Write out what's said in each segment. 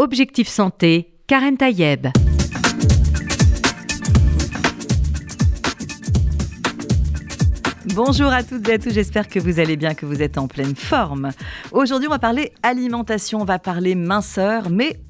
Objectif Santé, Karen Tayeb. Bonjour à toutes et à tous, j'espère que vous allez bien, que vous êtes en pleine forme. Aujourd'hui, on va parler alimentation, on va parler minceur, mais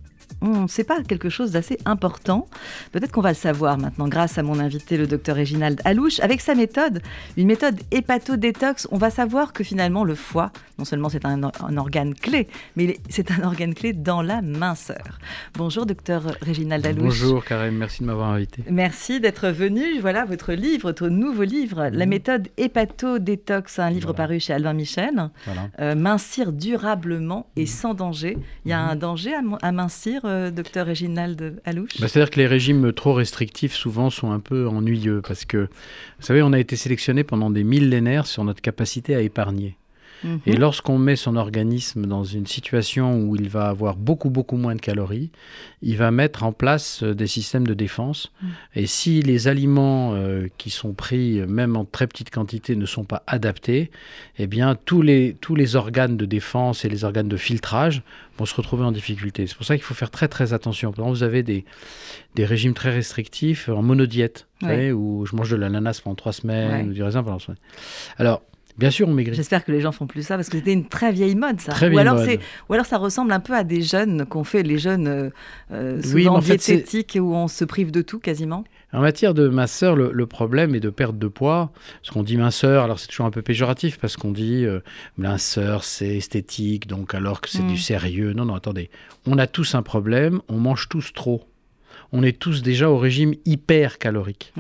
c'est pas quelque chose d'assez important. Peut-être qu'on va le savoir maintenant grâce à mon invité, le docteur Réginald Alouche. Avec sa méthode, une méthode hépato-détox, on va savoir que finalement le foie, non seulement c'est un, organe clé, mais c'est un organe clé dans la minceur. Bonjour docteur Réginald Alouche. Bonjour Karim, merci de m'avoir invité. Merci d'être venu. Voilà votre livre, votre nouveau livre, La méthode hépato-détox, un livre paru chez Albin Michel. Euh, mincir durablement et sans danger. Il y a mhm. un danger à mincir euh, docteur Réginald Alouche? Bah, C'est-à-dire que les régimes trop restrictifs, souvent, sont un peu ennuyeux parce que, vous savez, on a été sélectionné pendant des millénaires sur notre capacité à épargner. Et lorsqu'on met son organisme dans une situation où il va avoir beaucoup, beaucoup moins de calories, il va mettre en place euh, des systèmes de défense. Et si les aliments euh, qui sont pris, même en très petite quantité, ne sont pas adaptés, eh bien, tous les, tous les organes de défense et les organes de filtrage vont se retrouver en difficulté. C'est pour ça qu'il faut faire très, très attention. Par exemple, vous avez des, des régimes très restrictifs en monodiète, où je mange de l'ananas pendant trois semaines, ou du raisin pendant trois semaines. Alors, Bien sûr, on maigrit. J'espère que les gens font plus ça parce que c'était une très vieille mode, ça. ou, alors ou alors ça ressemble un peu à des jeunes qu'on fait, les jeunes euh, euh souvent diététiques où on se prive de tout quasiment. En matière de minceur, le, problème est de perte de poids. Ce qu'on dit minceur, alors c'est toujours un peu péjoratif parce qu'on dit euh, minceur, c'est esthétique, donc alors que c'est du mm. sérieux. Non, non, attendez. On a tous un problème, on mange tous trop on est tous déjà au régime hyper calorique.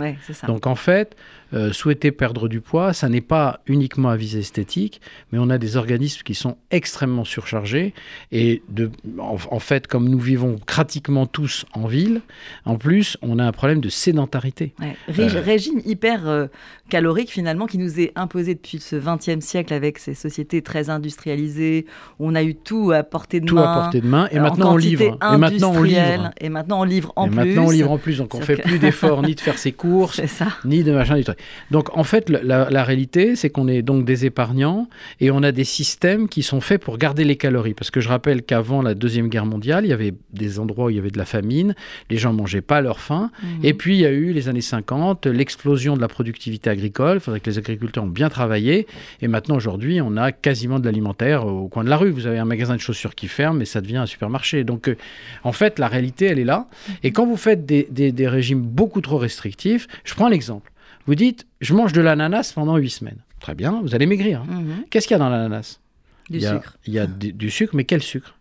Donc en fait, euh, souhaiter perdre du poids, ça n'est pas uniquement à visée esthétique, mais on a des organismes qui sont extrêmement surchargés. Et de, en, fait, comme nous vivons pratiquement tous en ville, en plus, on a un problème de sédentarité. Euh, régime hyper euh, calorique finalement qui nous est imposé depuis ce XXe siècle avec ces sociétés très industrialisées. Où on a eu tout à portée de tout main. Tout à portée de main. Et maintenant on livre. Et maintenant on livre. Et maintenant on livre en et. Maintenant on livre en plus. Donc on fait plus d'efforts ni de faire ses courses, ni de machin du truc. Donc en fait, la, réalité, c'est qu'on est donc des épargnants et on a des systèmes qui sont faits pour garder les calories. Parce que je rappelle qu'avant la Deuxième Guerre mondiale, il y avait des endroits où il y avait de la famine, les gens ne mangeaient pas leur faim. Mhm. Et puis il y a eu les années 50, l'explosion de la productivité agricole, il faudrait que les agriculteurs ont bien travaillé. Et maintenant, aujourd'hui, on a quasiment de l'alimentaire au coin de la rue. Vous avez un magasin de chaussures qui ferme et ça devient un supermarché. Donc euh, en fait, la réalité, elle est là. Et quand vous faites des régimes beaucoup trop restrictifs, je prends l'exemple. Vous dites, je mange de l'ananas pendant 8 semaines. Très bien, vous allez maigrir. Hein. Mhm. Qu'est-ce qu'il y a dans l'ananas? Du sucre. Il y a du sucre, mais quel sucre?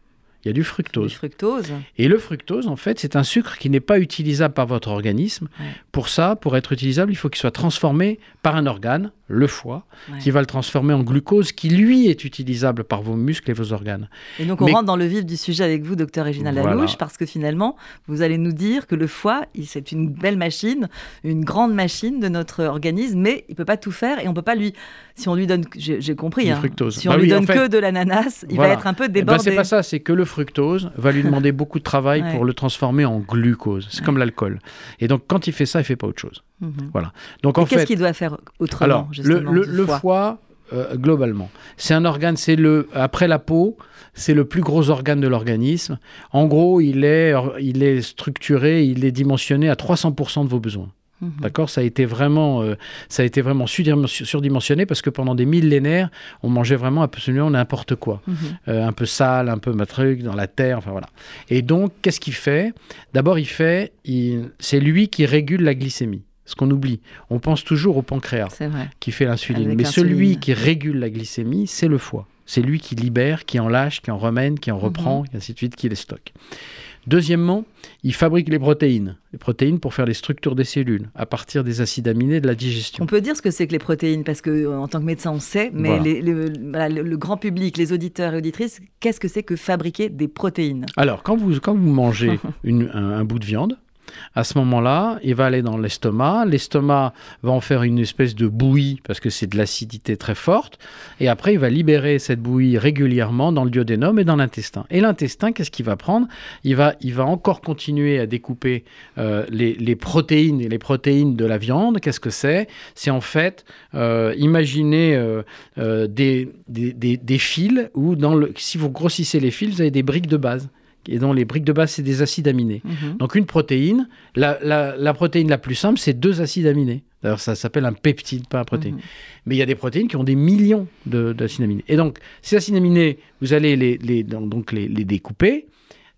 Il y a du fructose. Du fructose. Et le fructose, en fait, c'est un sucre qui n'est pas utilisable par votre organisme. Pour ça, pour être utilisable, il faut qu'il soit transformé par un organe, le foie, qui va le transformer en glucose, qui lui est utilisable par vos muscles et vos organes. Et donc on rentre dans le vif du sujet avec vous, docteur Régina Lalouche, parce que finalement, vous allez nous dire que le foie, c'est une belle machine, une grande machine de notre organisme, mais il peut pas tout faire et on peut pas lui, si on lui donne, j'ai compris, hein, si on bah lui donne que de l'ananas, il va être un peu eh ben, débordé. c'est pas ça, c'est que le fructose va lui demander beaucoup de travail pour le transformer en glucose. C'est comme l'alcool. Et donc quand il fait ça, il fait pas autre chose. Mhm. Voilà. Donc en fait, qu'est-ce qu'il doit faire autrement Alors, le, foie, euh, globalement, c'est un organe, c'est le après la peau, c'est le plus gros organe de l'organisme. En gros, il est, il est structuré, il est dimensionné à 300% de vos besoins. Mhm. D'accord? Ça a été vraiment, euh, ça a été vraiment surdimensionné parce que pendant des millénaires, on mangeait vraiment absolument n'importe quoi. Mhm. Euh, un peu sale, un peu truc dans la terre, enfin voilà. Et donc, qu'est-ce qu'il fait? D'abord, il fait, c'est lui qui régule la glycémie ce qu'on oublie. On pense toujours au pancréas qui fait l'insuline. Mais celui qui régule la glycémie, c'est le foie. C'est lui qui libère, qui en lâche, qui en remène, qui en reprend, mhm. et ainsi de suite, qui les stocke. Deuxièmement, il fabrique les protéines. Les protéines pour faire les structures des cellules à partir des acides aminés de la digestion. On peut dire ce que c'est que les protéines parce que euh, en tant que médecin on sait, mais le, grand public, les auditeurs et auditrices, qu'est-ce que c'est que fabriquer des protéines? Alors quand vous, quand vous mangez un bout de viande, à ce moment-là, il va aller dans l'estomac. L'estomac va en faire une espèce de bouillie parce que c'est de l'acidité très forte. Et après, il va libérer cette bouillie régulièrement dans le duodénum et dans l'intestin. Et l'intestin, qu'est-ce qu'il va prendre? Il va, il va encore continuer à découper euh, les, protéines et les protéines de la viande. Qu'est-ce que c'est? C'est en fait, euh, imaginez euh, des, des, fils où, dans le, si vous grossissez les fils, vous avez des briques de base et dont les briques de base, c'est des acides aminés. Mhm. Donc une protéine, la, la- la protéine la plus simple, c'est deux acides aminés. D'ailleurs, ça s'appelle un peptide, pas un protéine. Mhm. Mais il y a des protéines qui ont des millions de- d'acides aminés. Et donc, ces acides aminés, vous allez les, les- donc donc les, les découper.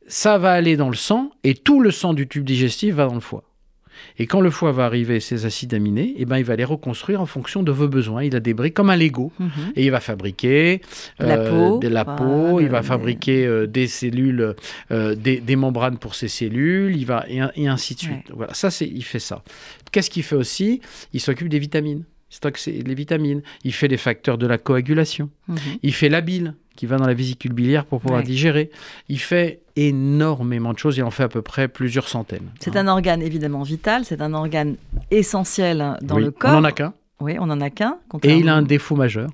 Ça va aller dans le sang et tout le sang du tube digestif va dans le foie. Et quand le foie va arriver ces acides aminés, eh ben, il va les reconstruire en fonction de vos besoins. Il a des briques comme un Lego. Mhm. Et il va fabriquer euh, La peau, de la peau, il va fabriquer euh, des cellules, euh, des, des membranes pour ces cellules, il va et, ainsi de suite. Ouais. Voilà, ça c'est, il fait ça. Qu'est-ce qu'il fait aussi? Il s'occupe des vitamines. Il stocke ses- les vitamines. Il fait les facteurs de la coagulation. Mhm. Il fait la bile qui va dans la vésicule biliaire pour pouvoir Ouais. digérer. Il fait énormément de choses. Il en fait à peu près plusieurs centaines. C'est hein. un organe évidemment vital, c'est un organe essentiel dans Oui, le corps. On n'en a qu'un. Oui, on n'en a qu'un. Et il a un défaut majeur.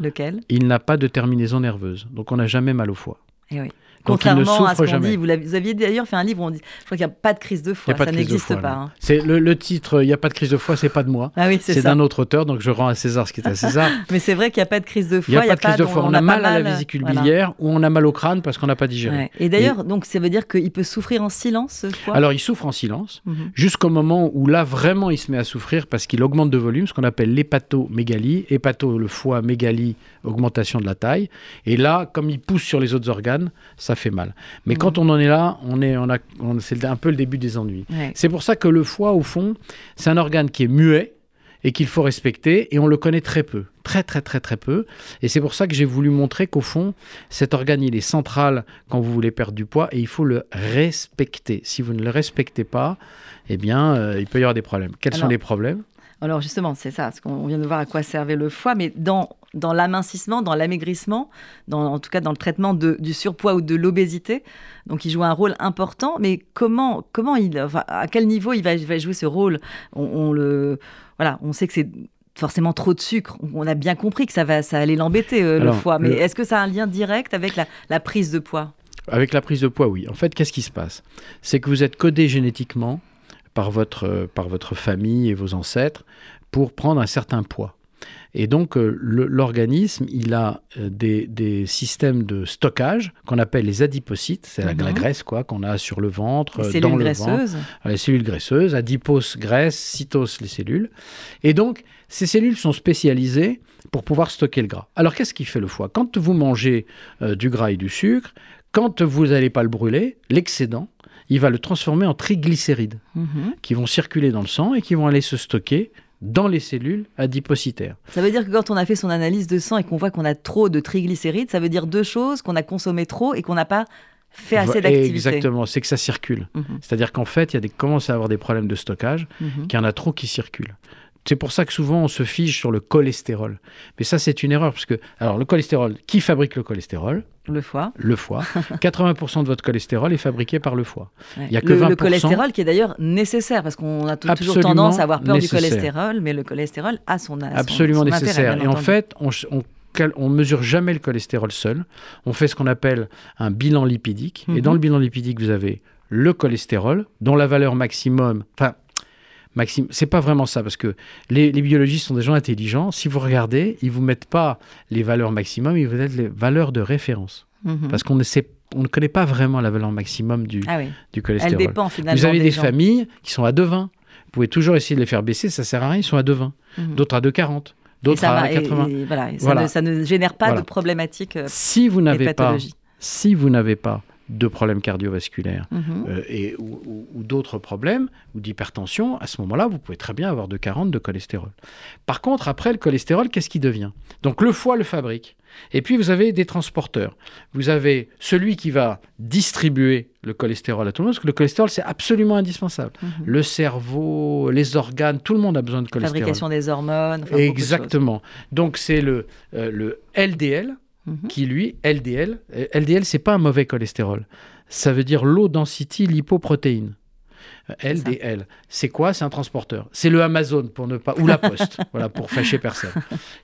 Lequel? Il n'a pas de terminaison nerveuse. Donc on n'a jamais mal au foie. Eh oui. Donc, il ne Contrairement à ce qu'on dit, vous, aviez d'ailleurs fait un livre où on dit, je crois qu'il n'y a pas de crise de pas ça n'existe pas. hein. C'est le, le titre, il n'y a pas de crise de foie, c'est pas de moi. Ah oui, c'est d'un autre auteur, donc je rends à César ce qui est à César. Mais c'est vrai qu'il n'y a pas de crise de Il n'y a pas de crise de foie. On, a mal à la vésicule voilà. biliaire ou on a mal au crâne parce qu'on n'a pas digéré. Ouais. Et d'ailleurs, donc ça veut dire qu'il peut souffrir en silence, ce foie Alors il souffre en silence Mhm. jusqu'au moment où là vraiment il se met à souffrir parce qu'il augmente de volume, ce qu'on appelle l'hépatomégalie. Hépato, le foie, mégalie, augmentation de la taille. Et là, comme il pousse sur les autres organes, ça fait mal. Mais Mhm. quand on en est là, on est, on a, on- c'est un peu le début des ennuis. Ouais. C'est pour ça que le foie, au fond, c'est un organe qui est muet et qu'il faut respecter, et on le connaît très peu, très très très très peu. Et c'est pour ça que j'ai voulu montrer qu'au fond, cet organe, il est central quand vous voulez perdre du poids, et il faut le respecter. Si vous ne le respectez pas, eh bien, euh, il peut y avoir des problèmes. Quels sont les problèmes? Alors justement, c'est ça, parce qu'on vient de voir à quoi servait le foie, mais dans, dans l'amincissement, dans l'amaigrissement, en tout cas dans le traitement de- du surpoids ou de l'obésité, donc il joue un rôle important, mais comment, comment il, enfin, à quel niveau il va, jouer ce rôle? On, on le, voilà, on sait que c'est forcément trop de sucre, on a bien compris que ça, va, ça allait l'embêter, euh, le foie, mais le- est-ce que ça a un lien direct avec la, la prise de poids? Avec la prise de poids, oui. En fait, qu'est-ce qui se passe? C'est que vous êtes codé génétiquement par votre, euh, par votre famille et vos ancêtres pour prendre un certain poids. Et donc, euh, l'organisme, il a euh, des, des systèmes de stockage qu'on appelle les adipocytes, c'est la, la graisse quoi qu'on a sur le ventre, Les euh, cellules dans le ventre, graisseuses les cellules graisseuses, adipos graisse, cytos les cellules. Et donc, ces cellules sont spécialisées pour pouvoir stocker le gras. Alors, qu'est-ce qui fait le foie? Quand vous mangez euh, du gras et du sucre, quand vous n'allez pas le brûler, l'excédent, il va le transformer en triglycérides Mhm. qui vont circuler dans le sang et qui vont aller se stocker dans les cellules adipocytaires. Ça veut dire que quand on a fait son analyse de sang et qu'on voit qu'on a trop de triglycérides, ça veut dire deux choses, qu'on a consommé trop et qu'on n'a pas fait assez d'activité. Exactement, c'est que ça circule. Mhm, C'est-à-dire qu'en fait, il y a des, commence à avoir des problèmes de stockage, mhm. qu'il y en a trop qui circulent. C'est pour ça que souvent on se fige sur le cholestérol. Mais ça, c'est une erreur, parce que, alors, le cholestérol, qui fabrique le cholestérol? Le foie. Le foie. 80% de votre cholestérol est fabriqué par le foie. Ouais. Il y a que le, le 20%. cholestérol qui est d'ailleurs nécessaire parce qu'on a toujours tendance à avoir peur nécessaire. du cholestérol, mais le cholestérol a son, a Absolument son nécessaire. Et en fait, on, on mesure jamais le cholestérol seul. On fait ce qu'on appelle un bilan lipidique. Et Mhm. dans le bilan lipidique, vous avez le cholestérol, dont la valeur maximum. Enfin, maximum, c'est pas vraiment ça, parce que les, les biologistes sont des gens intelligents. Si vous regardez, ils vous mettent pas les valeurs maximum, ils vous mettent les valeurs de référence. Mhm. Parce qu'on ne sait, on ne connaît pas vraiment la valeur maximum du, Ah oui, du elle cholestérol. dépend finalement. Vous avez des, familles qui sont à 2,20. Vous pouvez toujours essayer de les faire baisser, ça sert à rien, ils sont à 2,20. Mhm. D'autres à 2,40. Et D'autres à va- et- 80. et voilà, et ça, Voilà. Ne, ça ne génère pas Voilà. de problématiques euh, Si vous et n'avez pas, pathologies. si vous n'avez pas de problème cardiovasculaire Mhm. euh, et, ou, ou- ou d'autres problèmes, ou d'hypertension, à ce moment-là, vous pouvez très bien avoir de 40 de cholestérol. Par contre, après, le cholestérol, qu'est-ce qui devient? Donc, le foie le fabrique. Et puis, vous avez des transporteurs. Vous avez celui qui va distribuer le cholestérol à tout le monde, parce que le cholestérol, c'est absolument indispensable. Mhm. Le cerveau, les organes, tout le monde a besoin de cholestérol. Fabrication des hormones. enfin, de. Exactement. Donc, c'est le, euh, le LDL, Mhm. qui lui, LDL, euh, LDL, c'est pas un mauvais cholestérol. Ça veut dire low density lipoprotéine. Euh, C'est. LDL, quoi? C'est un transporteur. C'est le Amazon pour ne pas ou la Poste, voilà pour fâcher personne,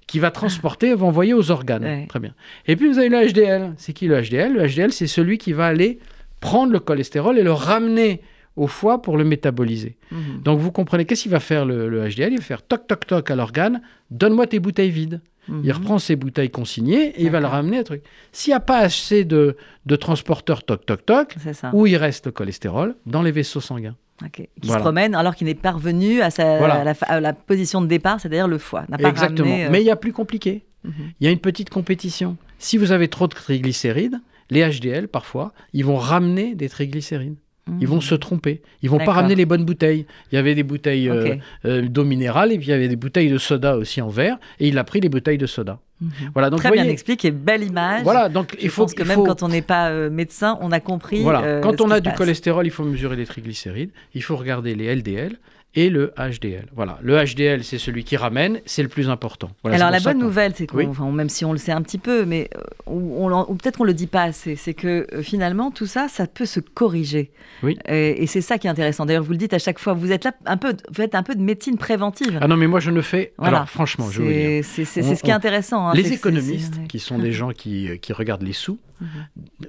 qui va transporter, va envoyer aux organes. Ouais. Très bien. Et puis vous avez le HDL. C'est qui le HDL Le HDL, c'est celui qui va aller prendre le cholestérol et le ramener au foie pour le métaboliser. Mhm. Donc vous comprenez, qu'est-ce qu'il va faire le, le HDL Il va faire toc toc toc à l'organe, donne-moi tes bouteilles vides. Il Mhm. reprend ses bouteilles consignées et il va le ramener à truc. S'il n'y a pas assez de, de transporteurs toc toc toc, C'est ça. où il reste le cholestérol Dans les vaisseaux sanguins. Ok. Qui Voilà. se promène alors qu'il n'est pas revenu à, sa, Voilà. à la, fa- à la position de départ, c'est-à-dire le foie. Pas Exactement. ramené, euh, Mais il y a plus compliqué. mhm. Il y a une petite compétition. Si vous avez trop de triglycérides, les HDL, parfois, ils vont ramener des triglycérides. Ils vont se tromper. Ils vont pas ramener les bonnes bouteilles. Il y avait des bouteilles euh, euh, d'eau minérale et puis il y avait des bouteilles de soda aussi en verre. Et il a pris les bouteilles de soda. Mhm. Voilà. Donc Très bien expliqué, belle image. Voilà. Donc Je il faut pense que il même quand on n'est pas euh, médecin, on a compris. Voilà. euh, Quand on a du passe. cholestérol, il faut mesurer les triglycérides. Il faut regarder les LDL et le HDL. Voilà. Le HDL, c'est celui qui ramène, c'est le plus important. Voilà, Alors la bonne nouvelle, c'est qu'on, Oui. enfin, même si on le sait un petit peu, mais euh, ou, on peut-être qu'on le dit pas assez, c'est que euh, finalement tout ça, ça peut se corriger. Oui. Et, et c'est ça qui est intéressant. D'ailleurs, vous le dites à chaque fois, vous êtes là un peu, vous faites un peu de médecine préventive. Ah non, mais moi je ne fais. Voilà. Alors franchement, je vous dire. c'est, c'est, c'est- On- c'est ce qui est on- intéressant. hein, Les économistes, qui sont des gens qui, qui regardent les sous,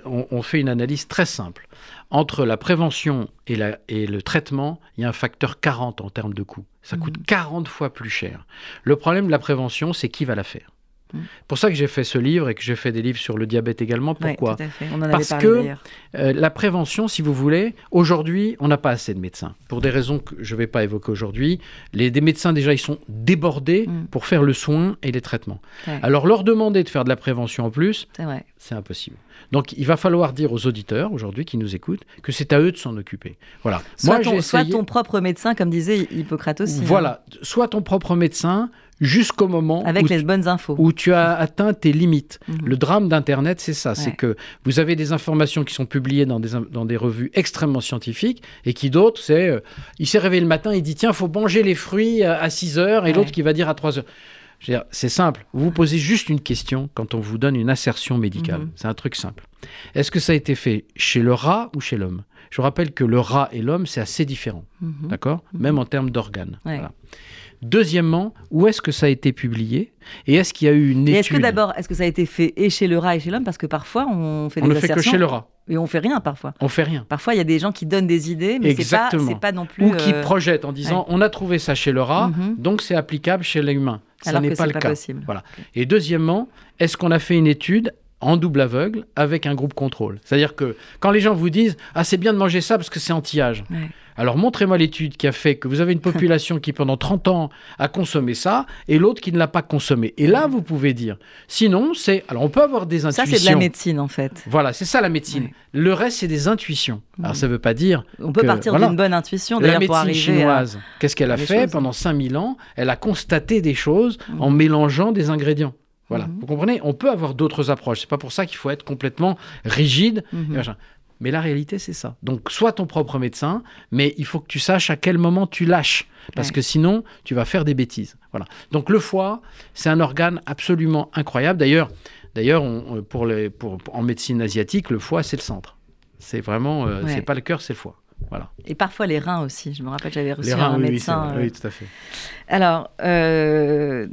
ont, ont fait une analyse très simple. Entre la prévention et, la, et le traitement, il y a un facteur 40 en termes de coût. Ça coûte 40 fois plus cher. Le problème de la prévention, c'est qui va la faire? Mhm. pour ça que j'ai fait ce livre et que j'ai fait des livres sur le diabète également. Pourquoi. On en Parce que. Euh, la prévention, si vous voulez, aujourd'hui, on n'a pas assez de médecins. Pour des raisons que je ne vais pas évoquer aujourd'hui. Les des médecins, déjà, ils sont débordés Mm. pour faire le soin et les traitements. Ouais, Alors, leur demander de faire de la prévention en plus, c'est impossible. Donc, il va falloir dire aux auditeurs, aujourd'hui, qui nous écoutent, que c'est à eux de s'en occuper. Voilà. Soit, Moi, ton, soit ton propre médecin, comme disait Hippocrate aussi. hein, Voilà. Sois ton propre médecin jusqu'au moment avec où les tu- bonnes infos. où tu as atteint tes limites. Mhm. Le drame d'Internet, c'est ça. C'est que vous avez des informations qui sont publiées dans des, dans des revues extrêmement scientifiques et qui d'autres, c'est... euh, il s'est réveillé le matin, il dit, tiens, faut manger les fruits à à 6 heures et Ouais. l'autre qui va dire à 3 heures. C'est simple. Vous vous posez juste une question quand on vous donne une assertion médicale. Mhm. C'est un truc simple. Est-ce que ça a été fait chez le rat ou chez l'homme? Je vous rappelle que le rat et l'homme, c'est assez différent. Mhm. D'accord? Même en termes d'organes. Ouais. Voilà. Deuxièmement, où est-ce que ça a été publié Et est-ce qu'il y a eu une étude est-ce que d'abord, est-ce que ça a été fait et chez le rat et chez l'homme? Parce que parfois, on fait On des ne fait que chez le rat. et on fait rien parfois. On fait rien. Parfois, il y a des gens qui donnent des idées, mais c'est pas, pas non plus. Ou qui euh, projettent en disant on a trouvé ça chez le rat, Mhm. donc c'est applicable chez l'humain. Ça n'est pas le pas cas. possible. Voilà. Et deuxièmement, est-ce qu'on a fait une étude en double aveugle avec un groupe contrôle? C'est-à-dire que quand les gens vous disent ah c'est bien de manger ça parce que c'est anti-âge. Ouais. Alors montrez-moi l'étude qui a fait que vous avez une population qui pendant 30 ans a consommé ça et l'autre qui ne l'a pas consommé. Et là vous pouvez dire. Sinon c'est alors on peut avoir des Ça, intuitions. c'est de la médecine en fait. Voilà, c'est ça la médecine. Ouais. Le reste c'est des intuitions. Alors Mhm. ça veut pas dire On peut partir voilà. d'une bonne intuition la pour médecine à. chinoise, qu'est-ce qu'elle a fait choses. pendant 5000 ans? Elle a constaté des choses Mhm. en mélangeant des ingrédients. Voilà, Mhm. vous comprenez? On peut avoir d'autres approches. C'est pas pour ça qu'il faut être complètement rigide. Mhm. Mais la réalité, c'est ça. Donc, sois ton propre médecin, mais il faut que tu saches à quel moment tu lâches. Parce Ouais. que sinon, tu vas faire des bêtises. Voilà. Donc, le foie, c'est un organe absolument incroyable. D'ailleurs, d'ailleurs on- pour les, pour, en médecine asiatique, le foie, c'est le centre. C'est vraiment, euh, Ouais. c'est pas le cœur, c'est le foie. Voilà. Et parfois les reins aussi. Je me rappelle, j'avais reçu reins, un oui, oui, médecin. vrai. euh, oui, tout à fait. Alors, euh,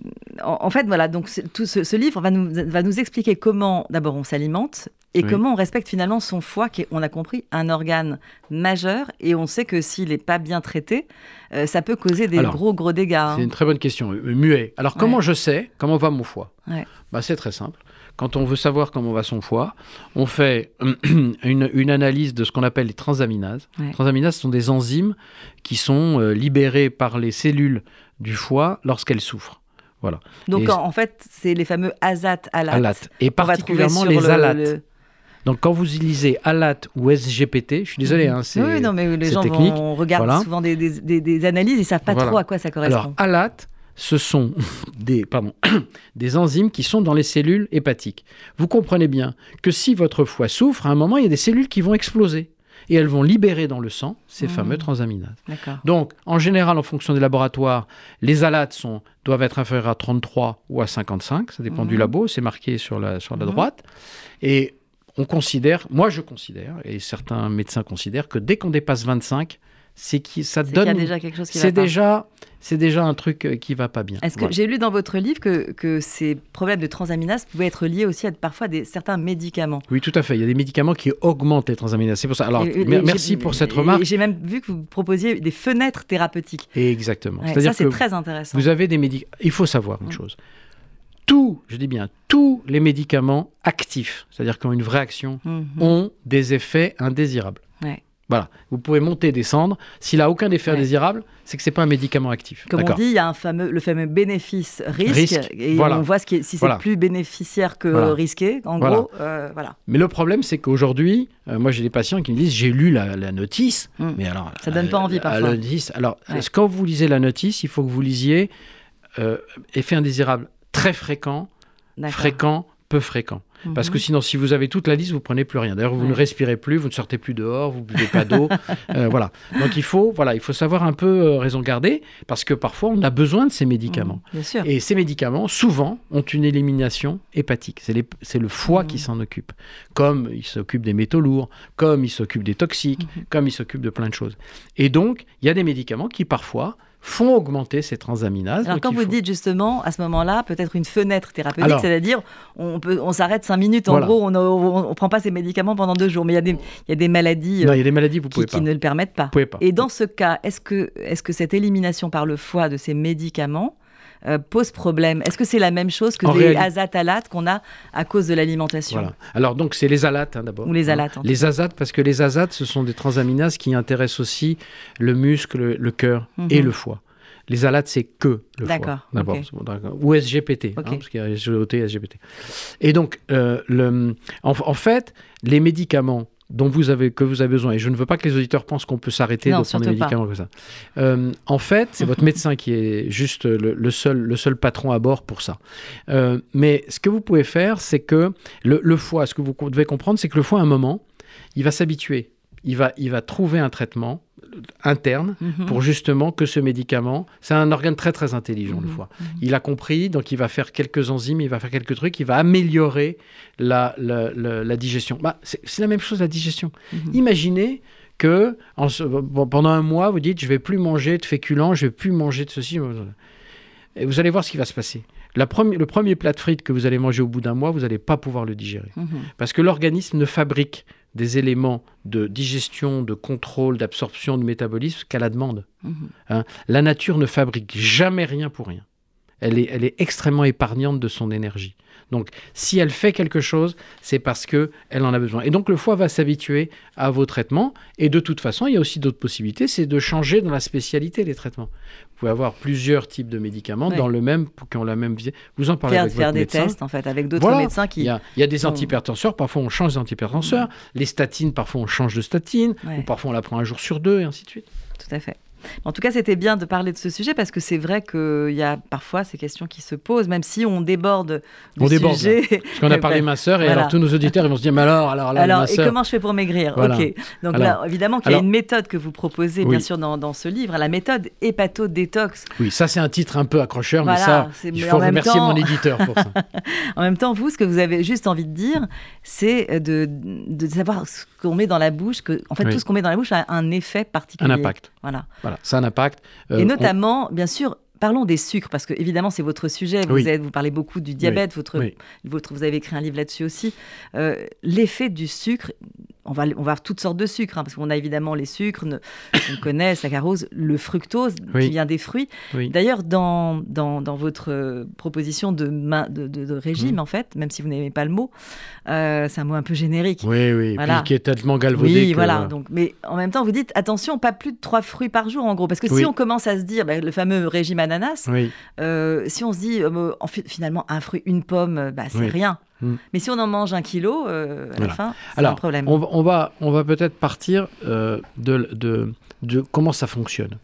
en, en fait, voilà, donc tout ce, ce livre va nous, va nous expliquer comment, d'abord, on s'alimente et Oui. comment on respecte finalement son foie, qui est, on a compris, un organe majeur. Et on sait que s'il n'est pas bien traité, euh, ça peut causer des Alors, gros, gros dégâts. hein. C'est une très bonne question. Euh, Muet. Alors, comment Ouais. je sais comment va mon foie? Ouais. bah, C'est très simple. Quand on veut savoir comment va son foie, on fait une, une analyse de ce qu'on appelle les transaminases. Ouais. Les transaminases sont des enzymes qui sont euh, libérées par les cellules du foie lorsqu'elles souffrent. Voilà. Donc, Et- en, fait, c'est les fameux azat, alat. ALAT. Et particulièrement les le- Donc, quand vous lisez ALAT ou SGPT, je suis désolé, hein, c'est. Mhm. Oui, non, mais les gens technique. vont, regardent Voilà. souvent des, des- des- des analyses et ne savent pas Voilà. trop à quoi ça correspond. Alors, ALAT, ce sont des, pardon, des enzymes qui sont dans les cellules hépatiques. Vous comprenez bien que si votre foie souffre, à un moment, il y a des cellules qui vont exploser. Et elles vont libérer dans le sang ces Mhm. fameux transaminases. Donc, en général, en fonction des laboratoires, les ALAT sont, doivent être inférieurs à 33 ou à 55. Ça dépend Mhm. du labo, c'est marqué sur la, sur la Mhm. droite. Et on considère, moi je considère, et certains médecins considèrent, que dès qu'on dépasse 25, c'est qui ça C'est qu'il y a donne. déjà quelque chose qui va C'est pas. déjà, c'est déjà un truc euh, qui va pas bien. Est-ce que Voilà. j'ai lu dans votre livre que, que ces problèmes de transaminase pouvaient être liés aussi à parfois des, certains médicaments? Oui, tout à fait. Il y a des médicaments qui augmentent les transaminases. C'est pour ça. Alors, Et- et- mer- et merci pour cette et remarque. J'ai même vu que vous proposiez des fenêtres thérapeutiques. Exactement. Ouais, ça, c'est très intéressant. vous avez des médicaments. Il faut savoir une Mm. chose. Tous, je dis bien tous les médicaments actifs, c'est-à-dire qui ont une vraie action, Mhm. ont des effets indésirables. Ouais. Voilà, vous pouvez monter, descendre. S'il a aucun effet Ouais. indésirable, c'est que c'est pas un médicament actif. Comme on dit, il y a un fameux, le fameux bénéfice-risque. Risque, Et voilà. on voit ce qui est- si c'est Voilà. plus bénéficiaire que Voilà. risqué. En gros, euh, voilà. Mais le problème, c'est qu'aujourd'hui, euh, moi j'ai des patients qui me disent j'ai lu la, la notice, Mm. mais alors Ça donne pas euh, envie, parfois. la notice- alors, Ouais. quand vous lisez la notice, il faut que vous lisiez euh, effet indésirable très fréquent, fréquent, peu fréquent. Parce Mhm. que sinon, si vous avez toute la liste, vous prenez plus rien. D'ailleurs, vous Ouais. ne respirez plus, vous ne sortez plus dehors, vous buvez pas d'eau. Euh, voilà. Donc il faut, voilà, il faut savoir un peu euh, raison garder, parce que parfois on a besoin de ces médicaments. Mhm, Bien sûr. Et ces médicaments, souvent, ont une élimination hépatique. C'est le foie Mhm. qui s'en occupe. Comme il s'occupe des métaux lourds, comme il s'occupe des toxiques, Mhm. comme il s'occupe de plein de choses. Et donc, il y a des médicaments qui parfois font augmenter ces transaminases. Alors quand vous dites justement à ce moment-là peut-être une fenêtre thérapeutique, c'est-à-dire on peut on s'arrête cinq minutes en Voilà. gros, on ne prend pas ces médicaments pendant deux jours, mais il y a des il y a des maladies Non, euh, il y a des maladies, vous qui, pouvez qui pas. ne le permettent pas. Vous pouvez pas. Et dans ce cas, est-ce que est-ce que cette élimination par le foie de ces médicaments euh, pose problème Est-ce que c'est la même chose que En des azatalates qu'on a à cause de l'alimentation Voilà. Alors donc c'est les alates hein, d'abord. Ou les alates, Les azates parce que les azates ce sont des transaminases qui intéressent aussi le muscle, le, cœur Mhm. et le foie. Les alates c'est que le foie. D'accord, D'abord, ou SGPT, hein, Ok. parce qu'il y a SGOT et SGPT. Et donc euh, le, en, en fait les médicaments dont vous avez que vous avez besoin et je ne veux pas que les auditeurs pensent qu'on peut s'arrêter de prendre des pas. médicaments comme ça. Euh, en fait, c'est votre médecin qui est juste le, le seul le seul patron à bord pour ça. Euh, mais ce que vous pouvez faire, c'est que le, le foie, ce que vous devez comprendre, c'est que le foie, à un moment, il va s'habituer. Il va, il va trouver un traitement interne Mhm. pour justement que ce médicament, c'est un organe très très intelligent, le Mhm. foie. Il a compris, donc il va faire quelques enzymes, il va faire quelques trucs, il va améliorer la, la, la- la digestion. Bah, c'est la même chose la digestion. Mhm. Imaginez que en ce- bon, pendant un mois, vous dites, je vais plus manger de féculents, je vais plus manger de ceci. Et vous allez voir ce qui va se passer. La le premier plat de frites que vous allez manger au bout d'un mois, vous n'allez pas pouvoir le digérer. Mhm. Parce que l'organisme ne fabrique des éléments de digestion, de contrôle, d'absorption, de métabolisme qu'à la demande. Mhm. Hein? La nature ne fabrique jamais rien pour rien. Elle est, elle est extrêmement épargnante de son énergie. Donc, si elle fait quelque chose, c'est parce que elle en a besoin. Et donc, le foie va s'habituer à vos traitements. Et de toute façon, il y a aussi d'autres possibilités, c'est de changer dans la spécialité les traitements. Vous pouvez avoir plusieurs types de médicaments Ouais. dans le même, qui ont la même visée. Vous en parlez Faire, avec faire votre des médecin. tests en fait avec d'autres Voilà. médecins qui Il y a, il y a des antihypertenseurs, parfois on change d'antihypertenseur. Les statines, parfois on change de statine, Ouais. ou parfois on la prend un jour sur deux, et ainsi de suite. Tout à fait. En tout cas, c'était bien de parler de ce sujet parce que c'est vrai qu'il y a parfois ces questions qui se posent, même si on déborde du On déborde, sujet. Parce qu'on a parlé minceur, et Voilà. alors tous nos auditeurs ils vont se dire, mais alors, alors là, Alors, le et minceur. comment je fais pour maigrir? Voilà. Ok. Donc Alors- là, évidemment qu'il y a alors- une méthode que vous proposez, Oui. bien sûr, dans, dans ce livre, la méthode hépato-détox. Oui, ça c'est un titre un peu accrocheur, mais ça, il faut remercier temps- mon éditeur pour ça. En même temps, vous, ce que vous avez juste envie de dire, c'est de, de savoir ce qu'on met dans la bouche, que en fait, Oui. tout ce qu'on met dans la bouche a un effet particulier. Un impact. Voilà. Voilà, ça a un impact. Euh, Et on- notamment, bien sûr, parlons des sucres, parce que évidemment, c'est votre sujet. Vous, Oui. êtes, vous parlez beaucoup du diabète, votre, oui. votre, vous avez écrit un livre là-dessus aussi. Euh, L'effet du sucre, on va, on va avoir toutes sortes de sucres, hein, parce qu'on a évidemment les sucres, ne- on connaît, saccharose, le fructose, Oui. qui vient des fruits. Oui. D'ailleurs, dans, dans, dans votre euh, proposition de, main- de, de- de régime, Mhm. en fait, même si vous n'aimez pas le mot, euh, c'est un mot un peu générique. Oui, oui, Voilà. qui est tellement galvaudé. Oui, que, voilà. Donc, mais en même temps, vous dites attention, pas plus de trois fruits par jour, en gros, parce que Oui. si on commence à se dire bah, le fameux régime ananas, euh, si on se dit euh, en fi- finalement un fruit, une pomme, bah, c'est rien. Mm. Mais si on en mange un kilo, euh, à la fin, c'est un problème. on, va- on va, on va peut-être partir euh, de, de, de comment ça fonctionne.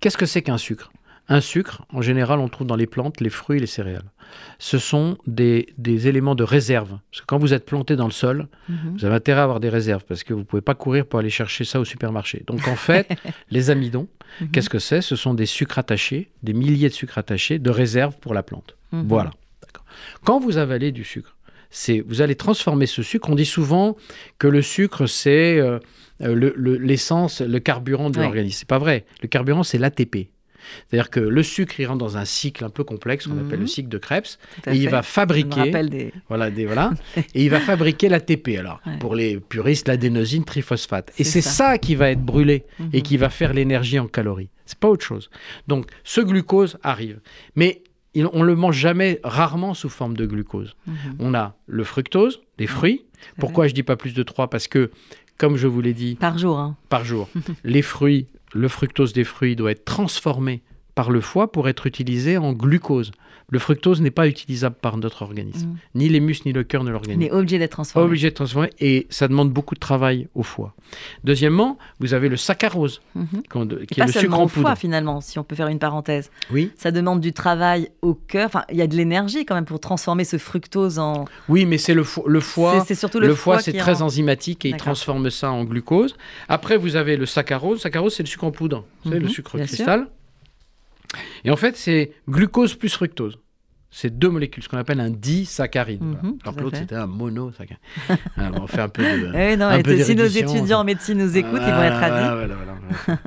Qu'est-ce que c'est qu'un sucre? Un sucre, en général, on trouve dans les plantes, les fruits et les céréales. Ce sont des, des éléments de réserve. Parce que quand vous êtes planté dans le sol, Mhm. vous avez intérêt à avoir des réserves parce que vous ne pouvez pas courir pour aller chercher ça au supermarché. Donc en fait, les amidons, Mhm. qu'est-ce que c'est? Ce sont des sucres attachés, des milliers de sucres attachés de réserve pour la plante. Mhm. Voilà. Quand vous avalez du sucre, c'est vous allez transformer ce sucre. On dit souvent que le sucre c'est euh, euh, le- le- l'essence, le, carburant de Ouais. l'organisme. C'est pas vrai. Le carburant c'est l'ATP. C'est-à-dire que le sucre il rentre dans un cycle un peu complexe qu'on Mhm. appelle le cycle de Krebs et il va fabriquer des. voilà, des, voilà. et il va fabriquer l'ATP, alors, Ouais. pour les puristes, l'adénosine triphosphate. Et C'est ça. qui va être brûlé et Mhm. qui va faire l'énergie en calories. C'est pas autre chose. Donc, ce glucose arrive. Mais il- on le mange jamais, rarement sous forme de glucose. Mhm. On a le fructose, des fruits. Pourquoi je dis pas plus de 3 Parce que, comme je vous l'ai dit, Par jour. hein. par jour, les fruits, le fructose des fruits doit être transformé par le foie pour être utilisé en glucose. Le fructose n'est pas utilisable par notre organisme. Mhm. Ni les muscles ni le cœur ne Il l'organisent. est obligé d'être transformé. obligé de transformer et ça demande beaucoup de travail au foie. Deuxièmement, vous avez le saccharose, qu'on- qui Et est pas le sucre en au foie, poudre. finalement, si on peut faire une parenthèse. Oui, Ça demande du travail au cœur. Enfin, il y a de l'énergie quand même pour transformer ce fructose en. oui, mais c'est le, fo- le foie. C'est- surtout Le, le, foie, c'est très en- enzymatique et il transforme ça en glucose. Après, vous avez le saccharose. Le saccharose, c'est le sucre en poudre. Vous savez, le Mhm, sucre bien cristal. Et en fait, c'est glucose plus fructose. C'est deux molécules, ce qu'on appelle un disaccharide. Mhm. Alors que l'autre, c'était un monosaccharide. Alors, on fait un peu de... Eh non, un et peu si nos étudiants en médecine nous écoutent, ils vont être ravis.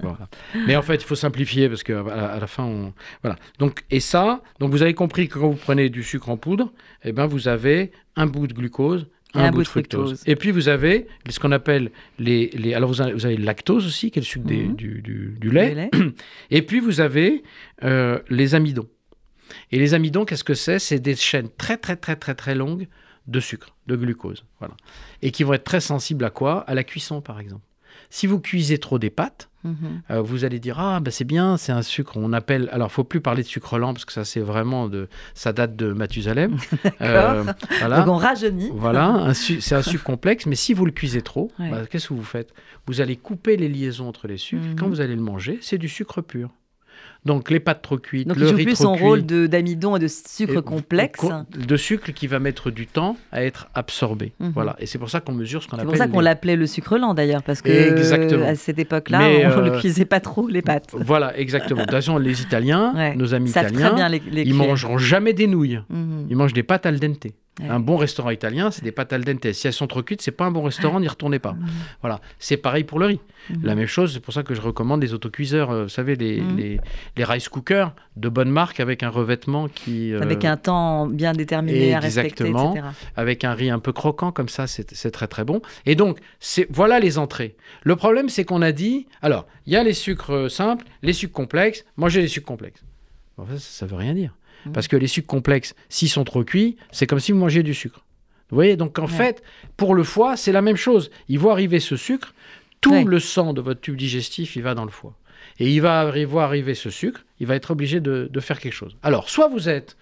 voilà. Mais en fait, il faut simplifier parce qu'à à la fin, on... voilà. Donc, et ça, donc vous avez compris que quand vous prenez du sucre en poudre, eh ben, vous avez un bout de glucose, un, bout de fructose. Et puis vous avez ce qu'on appelle les, les alors vous avez, vous avez le lactose aussi, qui est le sucre des- Mhm. du, du- du lait. Du lait. Et puis vous avez euh, les amidons. Et les amidons, qu'est-ce que c'est? C'est des chaînes très très très très très longues de sucre, de glucose, voilà. Et qui vont être très sensibles à quoi? À la cuisson, par exemple. Si vous cuisez trop des pâtes, Mhm. euh, vous allez dire ah ben c'est bien, c'est un sucre. On appelle alors faut plus parler de sucre lent parce que ça c'est vraiment de ça date de Mathusalem. Euh, voilà. Donc on rajeunit. Voilà, c'est un sucre complexe, mais si vous le cuisez trop, Ouais. bah, qu'est-ce que vous faites? Vous allez couper les liaisons entre les sucres. Mhm. Quand vous allez le manger, c'est du sucre pur. Donc les pâtes trop cuites, Donc le il joue riz plus trop son cuit, rôle de- d'amidon et de sucre et- complexe. co- de sucre qui va mettre du temps à être absorbé. Mhm. Voilà, et c'est pour ça qu'on mesure ce qu'on C'est appelle. pour ça qu'on les- l'appelait le sucre lent d'ailleurs, parce que Exactement. à cette époque-là, on ne euh, cuisait pas trop les pâtes. Voilà, exactement. De toute façon, les Italiens, Ouais. nos amis savent italiens, très bien les, les ils mangeront jamais des nouilles. Mhm. Ils mangent des pâtes al dente. Ouais. Un bon restaurant italien, c'est des pâtes al dente. Si elles sont trop cuites, c'est pas un bon restaurant, n'y retournez pas. Mhm. Voilà, c'est pareil pour le riz. Mhm. La même chose, c'est pour ça que je recommande les autocuiseurs, euh, vous savez, les, Mhm. les, les rice cookers de bonne marque avec un revêtement qui. euh, Avec un temps bien déterminé à respecter, Exactement. etc. avec un riz un peu croquant, comme ça, c'est très très bon. Et donc, voilà les entrées. Le problème, c'est qu'on a dit alors, il y a les sucres euh, simples, les sucres complexes, mangez les sucres complexes. Bon, ça, ça veut rien dire. Parce que les sucres complexes, s'ils sont trop cuits, c'est comme si vous mangiez du sucre. Vous voyez, donc en Ouais. fait, pour le foie, c'est la même chose. Il voit arriver ce sucre, tout Ouais. le sang de votre tube digestif, il va dans le foie. Et il va voir arriver ce sucre, il va être obligé de, de faire quelque chose. Alors, soit vous êtes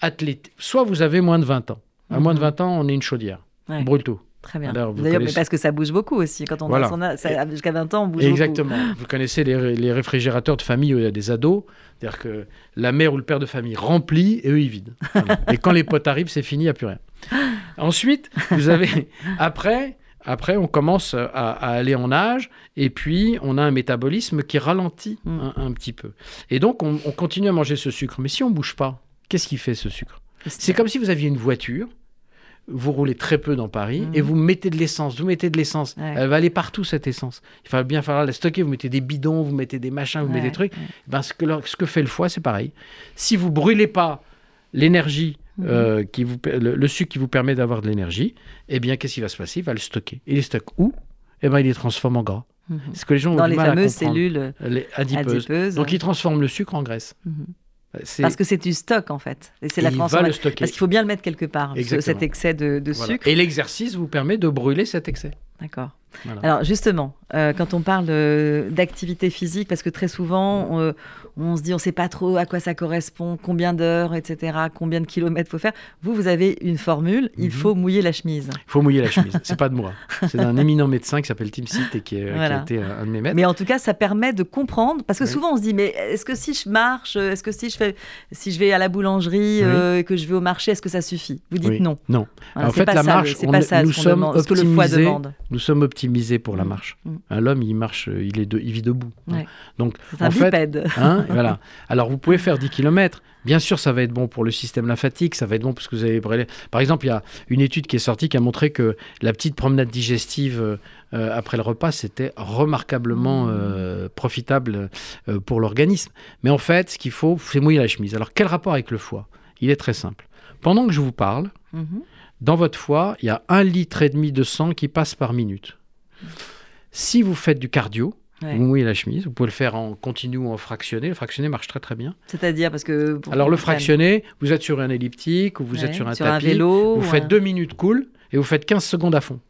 athlète, soit vous avez moins de 20 ans. À moins de Mhm. 20 ans, on est une chaudière. Ouais. On brûle tout. Très bien. D'ailleurs, connaissez- parce que ça bouge beaucoup aussi. Quand on Voilà. a ça- jusqu'à 20 ans, on bouge Exactement. Vous connaissez les, ré- les réfrigérateurs de famille où il y a des ados. C'est-à-dire que la mère ou le père de famille remplit et eux, ils vident. Voilà. et quand les potes arrivent, c'est fini, il n'y a plus rien. Ensuite, vous avez. Après, après, on commence à, à aller en âge et puis on a un métabolisme qui ralentit Mm. un, un petit peu. Et donc, on, on continue à manger ce sucre. Mais si on bouge pas, qu'est-ce qui fait ce sucre? Beaucoup. C'est comme si vous aviez une voiture, vous roulez très peu dans Paris Mhm. et vous mettez de l'essence, vous mettez de l'essence. Ouais. Elle va aller partout cette essence. Il va bien falloir la stocker, vous mettez des bidons, vous mettez des machins, vous Ouais, mettez des trucs. Ben, ce, que, ce que fait le foie, c'est pareil. Si vous brûlez pas l'énergie, Mhm. euh, qui vous, le, le sucre qui vous permet d'avoir de l'énergie, eh bien, qu'est-ce qui va se passer? Il va le stocker. Il les stocke où? Eh ben, il les transforme en gras. Mhm. C'est ce que les gens ont Dans du les mal à fameuses comprendre. cellules Les adipeuses. adipeuses. Donc, il transforme le sucre en graisse. Parce que c'est du stock, en fait. Et c'est la il va le transformation. stocker. Parce qu'il faut bien le mettre quelque part, ce- cet excès de, de Voilà. sucre. Et l'exercice vous permet de brûler cet excès. D'accord. Voilà. Alors justement, euh, quand on parle euh, d'activité physique, parce que très souvent, on, on se dit on ne sait pas trop à quoi ça correspond, combien d'heures, etc., combien de kilomètres faut faire. Vous, vous avez une formule, il Mhm. faut mouiller la chemise. Il faut mouiller la chemise. c'est pas de moi. C'est un éminent médecin qui s'appelle Tim Sitt et qui, est- qui Voilà. a été un de mes maîtres. Mais en tout cas, ça permet de comprendre, parce que Oui. souvent on se dit, mais est-ce que si je marche, est-ce que si je, fais, si je vais à la boulangerie Oui. euh, et que je vais au marché, est-ce que ça suffit? Vous dites Oui. non. Non. Voilà, En fait, pas la ça, marche, c'est on pas ça nous sommes que le foie demande. Nous sommes optimisés pour la Mm. marche. Mm. Un L'homme, il marche, euh, il, est de- il vit debout. hein. Ouais. Donc, un en fait, hein, voilà. Alors, vous pouvez faire 10 km. Bien sûr, ça va être bon pour le système lymphatique, ça va être bon parce que vous avez brûlé. Par exemple, il y a une étude qui est sortie qui a montré que la petite promenade digestive euh, euh, après le repas, c'était remarquablement Mmh. euh, profitable euh, pour l'organisme. Mais en fait, ce qu'il faut, c'est mouiller la chemise. Alors, quel rapport avec le foie? Il est très simple. Pendant que je vous parle, Mhm. dans votre foie, il y a un litre et demi de sang qui passe par minute. Si vous faites du cardio, vous mouillez la chemise. Vous pouvez le faire en continu ou en fractionné. Le fractionné marche très très bien. C'est-à-dire parce que. Alors le fractionné, vous êtes sur un elliptique ou vous êtes sur un tapis. vélo. Vous faites deux minutes cool et vous faites 15 secondes à fond.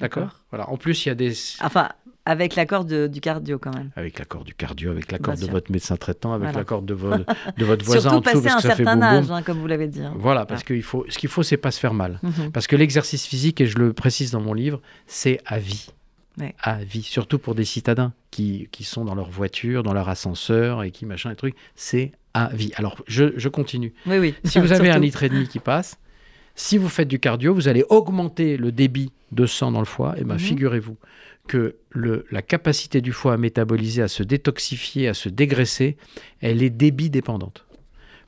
D'accord Voilà. En plus, il y a des. Enfin, avec l'accord du cardio quand même. Avec l'accord du cardio, avec l'accord de votre médecin traitant, avec l'accord de, de, votre voisin Surtout en dessous, passer un certain âge, hein, comme vous l'avez dit. Hein. Voilà, parce qu'il faut, ce qu'il faut, c'est pas se faire mal. Mhm. Parce que l'exercice physique, et je le précise dans mon livre, c'est à vie. À vie, surtout pour des citadins qui, qui, sont dans leur voiture, dans leur ascenseur et qui machin et trucs, c'est à vie. Alors, je, je continue. Oui, oui. Si vous avez un litre et demi qui passe, si vous faites du cardio, vous allez augmenter le débit de sang dans le foie. Et bien, mhm. figurez-vous que le, la capacité du foie à métaboliser, à se détoxifier, à se dégraisser, elle est débit dépendante.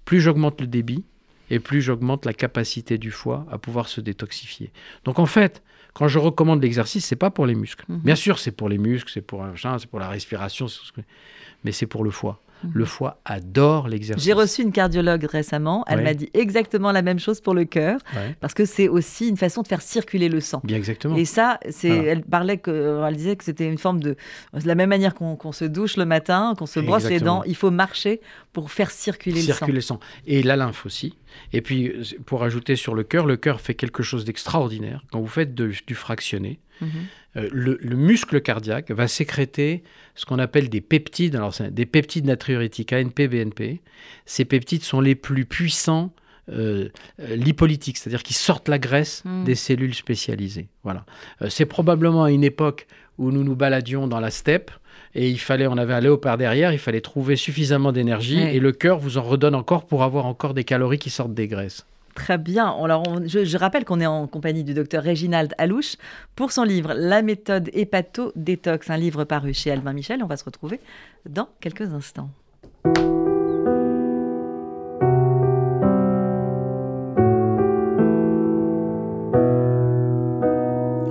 Plus j'augmente le débit, et plus j'augmente la capacité du foie à pouvoir se détoxifier. Donc en fait, quand je recommande l'exercice, c'est pas pour les muscles. Mhm. Bien sûr, c'est pour les muscles, c'est pour un c'est pour la respiration, mais c'est pour le foie. Le mhm. foie adore l'exercice. J'ai reçu une cardiologue récemment. Elle m'a dit exactement la même chose pour le cœur, parce que c'est aussi une façon de faire circuler le sang. Bien exactement. Et ça, c'est, elle parlait que, elle disait que c'était une forme de, de la même manière qu'on, se douche le matin, qu'on se brosse les dents, il faut marcher pour faire circuler, circuler le sang. Et la lymphe aussi. Et puis, pour ajouter sur le cœur, le cœur fait quelque chose d'extraordinaire. Quand vous faites du fractionné, euh, le, muscle cardiaque va sécréter ce qu'on appelle des peptides, alors des peptides natriurétiques, ANP, BNP. Ces peptides sont les plus puissants euh, euh, lipolytiques, c'est-à-dire qui sortent la graisse mhm. des cellules spécialisées. Voilà. c'est probablement à une époque où nous nous baladions dans la steppe et il fallait, on avait un léopard derrière, il fallait trouver suffisamment d'énergie et le cœur vous en redonne encore pour avoir encore des calories qui sortent des graisses. Très bien. Alors, je, rappelle qu'on est en compagnie du docteur Réginald Alouche pour son livre La méthode hépato-détox, un livre paru chez Albin Michel. On va se retrouver dans quelques instants.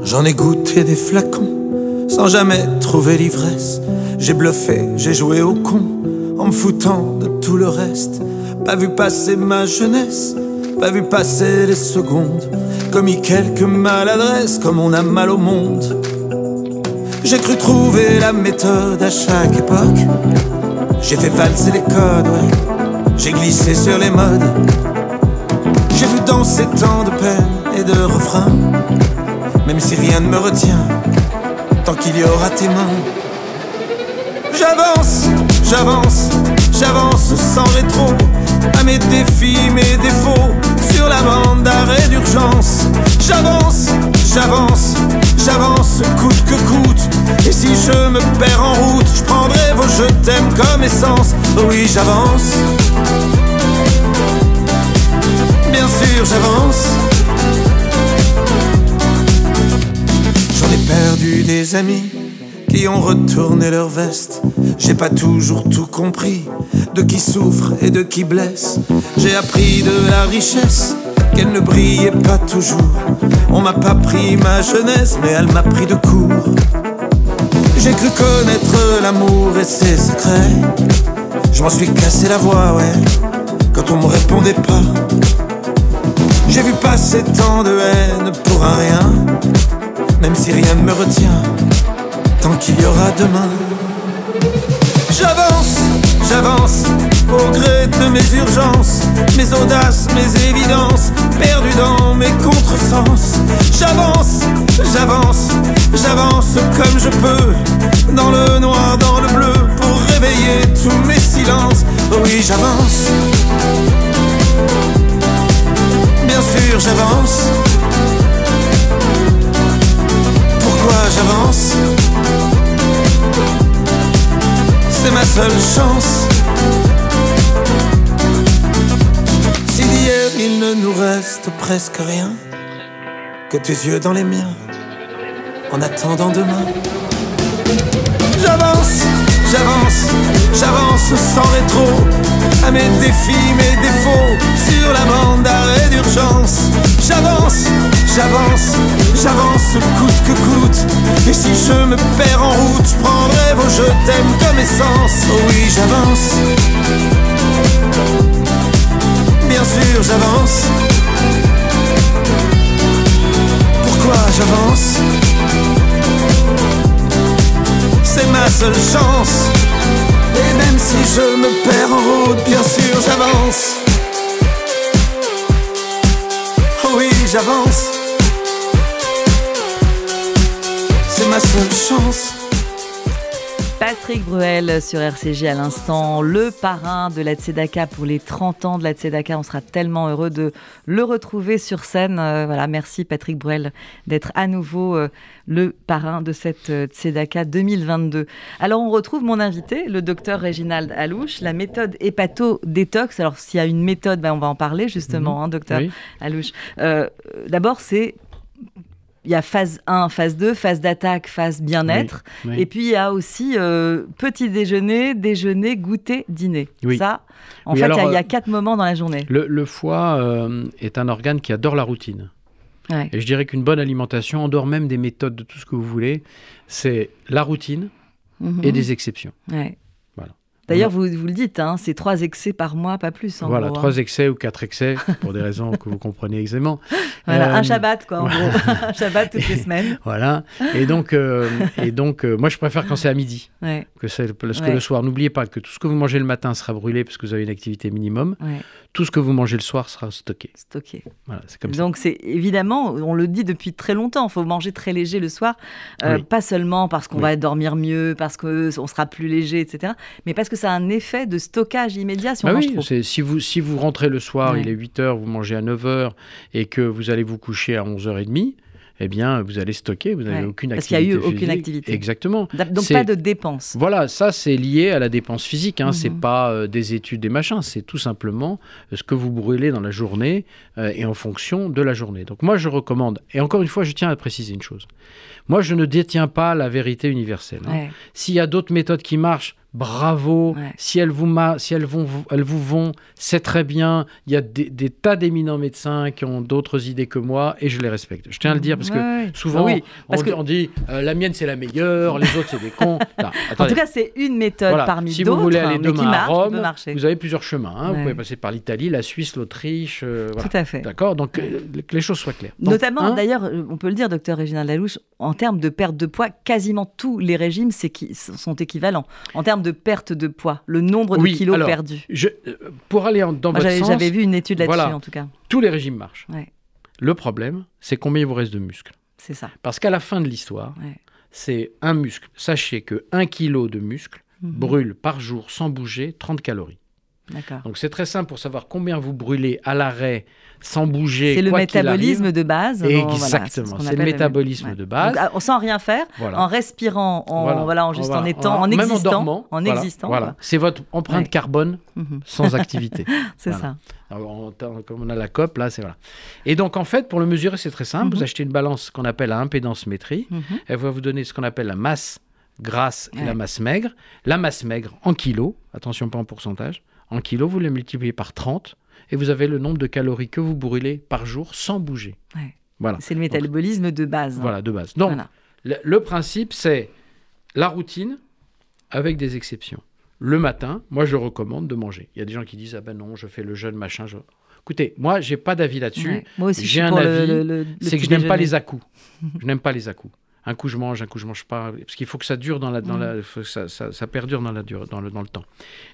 J'en ai goûté des flacons sans jamais trouver l'ivresse. J'ai bluffé, j'ai joué au con en me foutant de tout le reste. Pas vu passer ma jeunesse, pas vu passer les secondes. Commis quelques maladresses comme on a mal au monde. J'ai cru trouver la méthode à chaque époque. J'ai fait valser les codes, ouais. J'ai glissé sur les modes. J'ai vu danser tant de peine et de refrains. Même si rien ne me retient, tant qu'il y aura tes mains. J'avance, j'avance, j'avance sans rétro. À mes défis, mes défauts, sur la bande d'arrêt d'urgence. J'avance, j'avance, j'avance, coûte que coûte. Et si je me perds en route, je prendrai vos je t'aime comme essence. Oui, j'avance. Bien sûr, j'avance. J'en ai perdu des amis qui ont retourné leur veste. J'ai pas toujours tout compris de qui souffre et de qui blesse. J'ai appris de la richesse qu'elle ne brillait pas toujours. On m'a pas pris ma jeunesse, mais elle m'a pris de court. J'ai cru connaître l'amour et ses secrets. Je m'en suis cassé la voix, ouais, quand on me répondait pas. J'ai vu passer tant de haine pour un rien, même si rien ne me retient tant qu'il y aura demain. J'avance, j'avance, au gré de mes urgences, mes audaces, mes évidences, perdu dans mes contresens. J'avance, j'avance, j'avance comme je peux, dans le noir, dans le bleu, pour réveiller tous mes silences. Oui, j'avance. Bien sûr, j'avance. Pourquoi j'avance? Seule chance. Si d'hier il ne nous reste presque rien, que tes yeux dans les miens, en attendant demain. J'avance, j'avance, j'avance sans rétro, à mes défis, mes défauts, sur la bande d'arrêt d'urgence. J'avance, j'avance, j'avance coûte que coûte. Et si je me perds en route, je prendrai vos je t'aime comme essence. Oh oui, j'avance. Bien sûr, j'avance. Pourquoi j'avance? C'est ma ma seule chance. Et même si je me perds en route, bien sûr j'avance. Oh oui, j'avance. C'est ma seule chance. Patrick Bruel sur RCJ à l'instant, le parrain de la Tzedaka pour les 30 ans de la Tzedaka. On sera tellement heureux de le retrouver sur scène. Euh, voilà, merci Patrick Bruel d'être à nouveau euh, le parrain de cette euh, Tzedaka 2022. Alors on retrouve mon invité, le docteur Réginald Alouche, la méthode hépato-détox. Alors s'il y a une méthode, ben, on va en parler justement, hein, docteur Oui. Alouche. Euh, D'abord, c'est il y a phase 1, phase 2, phase d'attaque, phase bien-être. Oui. Et puis il y a aussi euh, petit déjeuner, déjeuner, goûter, dîner. Oui. Ça, en fait, il y a- alors, il y, a euh, quatre moments dans la journée. Le, le foie euh, est un organe qui adore la routine. Ouais. Et je dirais qu'une bonne alimentation, en dehors même des méthodes, de tout ce que vous voulez, c'est la routine Mhm. et des exceptions. Ouais. D'ailleurs, vous, vous le dites, hein, c'est trois excès par mois, pas plus. En voilà, gros, hein. trois excès ou quatre excès, pour des raisons que vous comprenez aisément. Voilà, Euh, un Shabbat, quoi, en gros. un Shabbat toutes les semaines. Voilà. Et donc, euh, et donc euh, moi, je préfère quand c'est à midi Ouais, que, c'est, parce que Ouais. le soir. N'oubliez pas que tout ce que vous mangez le matin sera brûlé parce que vous avez une activité minimum. ouais, Tout ce que vous mangez le soir sera stocké. stocké. Voilà, c'est comme ça. Donc, c'est évidemment, on le dit depuis très longtemps, il faut manger très léger le soir. Euh, Oui. Pas seulement parce qu'on Oui. va dormir mieux, parce qu'on sera plus léger, etc. Mais parce que ça a un effet de stockage immédiat si on Bah mange oui, trop. c'est- si, vous, si vous rentrez le soir, Ouais. il est 8h, vous mangez à 9h et que vous allez vous coucher à 11h30, eh bien, vous allez stocker, vous n'avez Ouais, aucune parce qu'il y a activité. eu aucune activité. Exactement. Donc, pas de dépenses. Voilà, ça c'est lié à la dépense physique, hein. c'est Mhm. pas euh, des études, des machins, c'est tout simplement euh, ce que vous brûlez dans la journée euh, et en fonction de la journée. Donc moi je recommande, et encore une fois je tiens à préciser une chose, moi je ne détiens pas la vérité universelle. hein. Ouais. S'il y a d'autres méthodes qui marchent, bravo. Ouais. Si elles vous, si elles vont, elles vous vont, c'est très bien. Il y a des, des tas d'éminents médecins qui ont d'autres idées que moi et je les respecte. Je tiens à le dire parce que Ouais, souvent Ah oui, parce on, que- on dit euh, la mienne c'est la meilleure, les autres c'est des cons. Non, En tout cas, c'est une méthode Voilà. parmi si d'autres. vous voulez aller hein, demain marche, à Rome, vous avez plusieurs chemins. hein. Vous pouvez passer par l'Italie, la Suisse, l'Autriche. euh, voilà. Tout à fait. D'accord Donc euh, que les choses soient claires. Donc, Notamment, un, d'ailleurs, on peut le dire, docteur Réginald Lalouche, en termes de perte de poids, quasiment tous les régimes qui, sont équivalents. En termes de perte de poids, le nombre Oui, de kilos alors, perdus. je- euh, pour aller en- dans Moi, votre J'avais sens, j'avais vu une étude là-dessus, voilà. en tout cas. tous les régimes marchent. Ouais, Le problème, c'est combien il vous reste de muscles. c'est ça. Parce qu'à la fin de l'histoire, Ouais. c'est un muscle. Sachez que 1 kg de muscle Mhm. brûle par jour sans bouger 30 calories. Donc c'est très simple pour savoir combien vous brûlez à l'arrêt sans bouger. C'est le métabolisme de base. Exactement, c'est le métabolisme de base. Sans rien faire, Voilà. en respirant, en, voilà. Voilà. en juste en étant, en Même existant, en dormant. en existant. Voilà. C'est votre empreinte Ouais. carbone Mhm. sans activité. C'est ça. Alors, comme on a la COP, là, c'est voilà. Et donc, en fait, pour le mesurer, c'est très simple. Mhm. Vous achetez une balance qu'on appelle la impédance métrie. Mhm. Elle va vous donner ce qu'on appelle la masse grasse et Ouais. la masse maigre. La masse maigre en kilos, attention pas en pourcentage, en kilos, vous la multipliez par 30 et vous avez le nombre de calories que vous brûlez par jour sans bouger. Ouais. Voilà. C'est le métabolisme de base. Voilà, de base. Donc, Voilà. le, le principe, c'est la routine avec des exceptions. Le matin, moi, je recommande de manger. Il y a des gens qui disent Ah ben non, je fais le jeûne, machin. je- Écoutez, moi, j'ai pas d'avis là-dessus. Ouais. Moi aussi, j'ai un avis, c'est que je n'aime pas les à-coups. je n'aime pas les à-coups. Un coup je mange, un coup je mange pas, parce qu'il faut que ça dure dans la, dans la, ça, ça, ça perdure dans la dans le, dans le temps.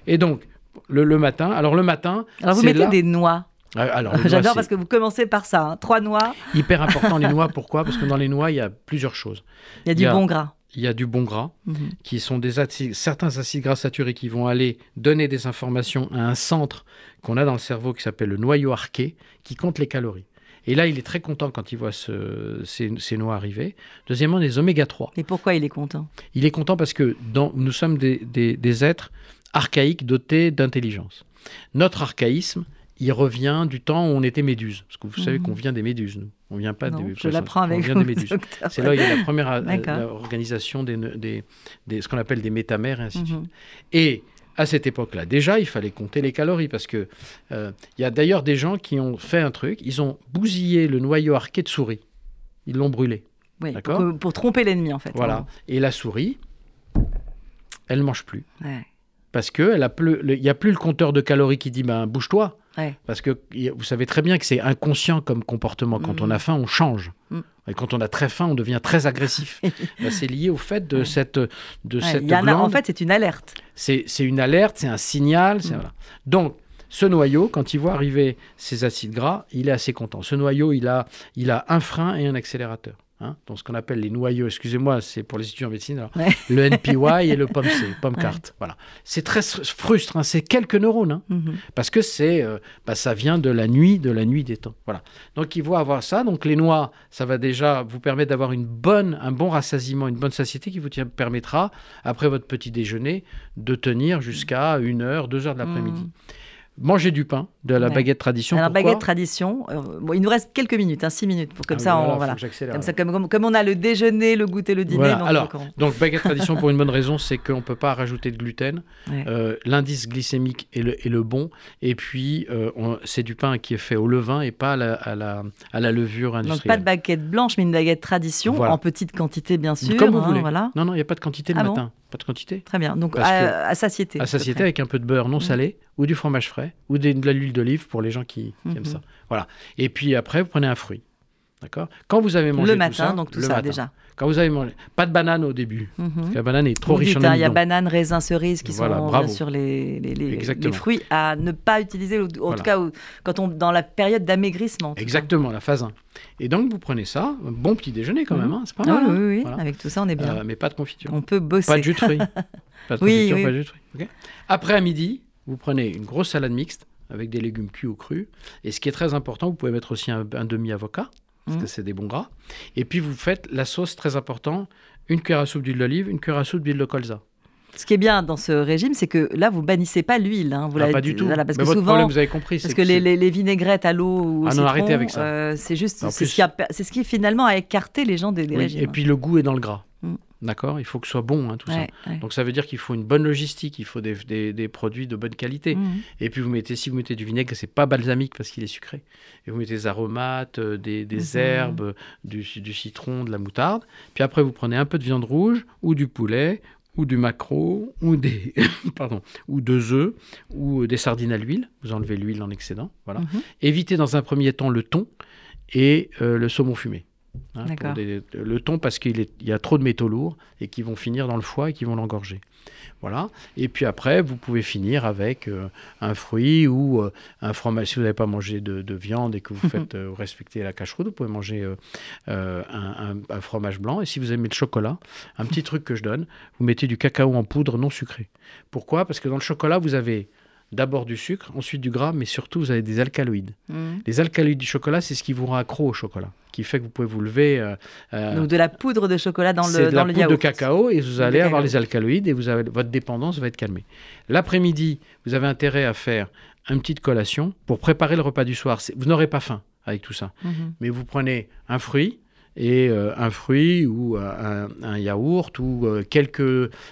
Et donc le, le matin, alors le matin, Alors vous mettez là- des noix. Ah, alors, J'adore parce que vous commencez par ça. hein. Trois noix, hyper important les noix. Pourquoi? Parce que dans les noix il y a plusieurs choses. il y a du Il y a- bon gras. Il y a du bon gras, Mhm. qui sont des acides- certains acides gras saturés qui vont aller donner des informations à un centre qu'on a dans le cerveau qui s'appelle le noyau arqué, qui compte les calories. Et là, il est très content quand il voit ce- ces, ces noix arriver. Deuxièmement, les oméga 3. Et pourquoi il est content? Il est content parce que dans, nous sommes des, des- des êtres archaïques dotés d'intelligence. Notre archaïsme, il revient du temps où on était méduse. Parce que vous savez Mhm. qu'on vient des méduses, nous. On vient pas Non, des Je l'apprends On avec vient vous, des. C'est là où il y a la première euh, organisation des, des, des- ce qu'on appelle des métamères et ainsi de suite. Mhm. Et à cette époque-là, déjà, il fallait compter les calories parce que euh, il y a d'ailleurs des gens qui ont fait un truc. Ils ont bousillé le noyau arqué de souris. Ils l'ont brûlé. Oui, D'accord. pour, pour tromper l'ennemi en fait. Voilà. Et la souris, elle mange plus hein. Ouais. Parce que elle a plus, le- il n'y a plus le compteur de calories qui dit ben bouge-toi. Ouais. Parce que vous savez très bien que c'est inconscient comme comportement. Quand Mhm. on a faim, on change. Mm. Et quand on a très faim, on devient très agressif. Bah, c'est lié au fait de Ouais. cette, de Ouais, cette y en a- en fait, c'est une alerte. C'est une alerte, c'est un signal. Mm. voilà. Donc, ce noyau, quand il voit arriver ces acides gras, il est assez content. Ce noyau, il a, il a un frein et un accélérateur. Hein. donc, ce qu'on appelle les noyaux, excusez-moi, c'est pour les étudiants en médecine, alors, Ouais. le NPY et le POMC, POMCART. Voilà. C'est très frustre, hein, c'est quelques neurones. hein, Mhm. parce que c'est, euh, bah, ça vient de la nuit, de la nuit des temps. Voilà. Donc, ils vont avoir ça. Donc, les noix, ça va déjà vous permettre d'avoir une bonne, un bon rassasiement, une bonne satiété qui vous permettra, après votre petit déjeuner, de tenir jusqu'à une heure, deux heures de l'après-midi. Mhm. Manger du pain, de la Ouais. baguette tradition. Alors, pourquoi baguette tradition, euh, bon, il nous reste quelques minutes, hein, six minutes, pour comme Ah ça, oui, on, voilà. Comme, ça comme, comme- comme on a le déjeuner, le goûter, le dîner. Voilà, donc, alors, donc, Donc, baguette tradition pour une bonne raison, c'est qu'on ne peut pas rajouter de gluten. Ouais. Euh, L'indice glycémique est le, est le bon. Et puis, euh, on- c'est du pain qui est fait au levain et pas à la, à la, à la levure donc industrielle. pas de baguette blanche, mais une baguette tradition, en petite quantité, bien sûr. Comme vous hein, voulez. Voilà. Non, non, il n'y a pas de quantité le Ah bon matin. Pas de quantité? Très bien. Donc, à, à satiété. À satiété avec un peu de beurre non Mm. salé ou du fromage frais ou de l'huile d'olive pour les gens qui, qui aiment ça. Voilà. Et puis après, vous prenez un fruit. D'accord? Quand vous avez mangé Le tout matin, ça, donc tout le ça matin. déjà. Quand vous avez mangé, pas de banane au début. Mhm. Parce que la banane est trop Vous riche dites, en hein, Il y a banane, raisin, cerise qui Voilà, sont bravo. bien sûr les, les, les- fruits à ne pas utiliser, en Voilà. tout cas quand on dans la période d'amaigrissement. cas. Exactement, la phase 1. Et donc vous prenez ça, un bon petit déjeuner quand Mhm. même, hein, c'est pas Ah mal. oui, hein. oui, oui. Voilà. Avec tout ça, on est bien. Euh, mais pas de confiture. on peut bosser. Pas de jus de fruits. Pas de Oui, confiture, oui. pas de jus de fruits. ok Après à midi, vous prenez une grosse salade mixte avec des légumes cuits ou crus. Et ce qui est très important, vous pouvez mettre aussi un, un demi-avocat, parce Mhm. que c'est des bons gras. Et puis vous faites la sauce, très important, une cuillère à soupe d'huile d'olive, une cuillère à soupe d'huile de colza. Ce qui est bien dans ce régime, c'est que là, vous bannissez pas l'huile. hein. Vous Ah, pas du tout. voilà, parce Mais que votre souvent, problème, vous avez compris, parce que les, c'est- les- les vinaigrettes à l'eau ou au Ah non, citron, arrêtez avec ça. euh, c'est juste, c'est plus- ce, qui a- ce qui finalement a écarté les gens des, des Oui, régimes. Et puis le goût est dans le gras. Mm. D'accord Il faut que ce soit bon, hein, tout ça. Ouais. Donc ça veut dire qu'il faut une bonne logistique, il faut des, des- des produits de bonne qualité. Mhm. Et puis vous mettez, si vous mettez du vinaigre, c'est pas balsamique parce qu'il est sucré. Et vous mettez des aromates, euh, des, des Mhm. herbes, du, du citron, de la moutarde. Puis après vous prenez un peu de viande rouge ou du poulet ou du maquereau ou des pardon ou deux œufs ou des sardines à l'huile. Vous enlevez l'huile en excédent. Voilà. Mhm. Évitez dans un premier temps le thon et euh, le saumon fumé. Hein, pour D'accord. des- le thon parce qu'il y a trop de métaux lourds et qui vont finir dans le foie et qui vont l'engorger. Voilà. Et puis après, vous pouvez finir avec euh, un fruit ou euh, un fromage. Si vous n'avez pas mangé de, de viande et que vous faites euh, vous respectez la cache-route, vous pouvez manger euh, un, un- un fromage blanc. Et si vous aimez le chocolat, un petit truc que je donne, vous mettez du cacao en poudre non sucré. Pourquoi? Parce que dans le chocolat, vous avez d'abord du sucre, ensuite du gras, mais surtout vous avez des alcaloïdes. Mhm. Les alcaloïdes du chocolat, c'est ce qui vous rend accro au chocolat, qui fait que vous pouvez vous lever. euh, euh, Donc de la poudre de chocolat dans c'est le, de dans la le poudre yaourt. de cacao et vous De allez avoir les alcaloïdes et vous avez, votre dépendance va être calmée. L'après-midi, vous avez intérêt à faire une petite collation pour préparer le repas du soir. C'est- Vous n'aurez pas faim avec tout ça, Mhm. mais vous prenez un fruit et euh, un fruit ou un, un yaourt ou euh, quelques.